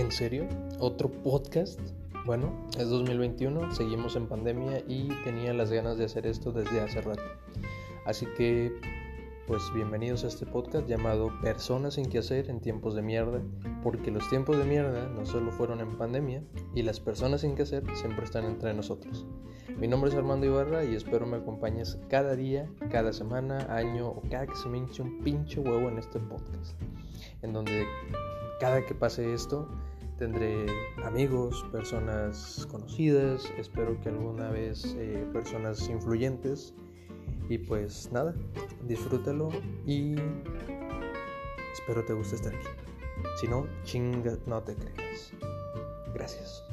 ¿En serio? ¿Otro podcast? Bueno, es 2021, seguimos en pandemia y tenía las ganas de hacer esto desde hace rato. Así que, pues bienvenidos a este podcast llamado Personas sin que hacer en tiempos de mierda, porque los tiempos de mierda no solo fueron en pandemia y las personas sin que hacer siempre están entre nosotros. Mi nombre es Armando Ibarra y espero me acompañes cada día, cada semana, año o cada que se me hinche un pinche huevo en este podcast, en donde cada que pase esto tendré amigos, personas conocidas, espero que alguna vez eh, personas influyentes y pues nada, disfrútalo y espero te guste estar aquí. Si no, chinga, no te creas. Gracias.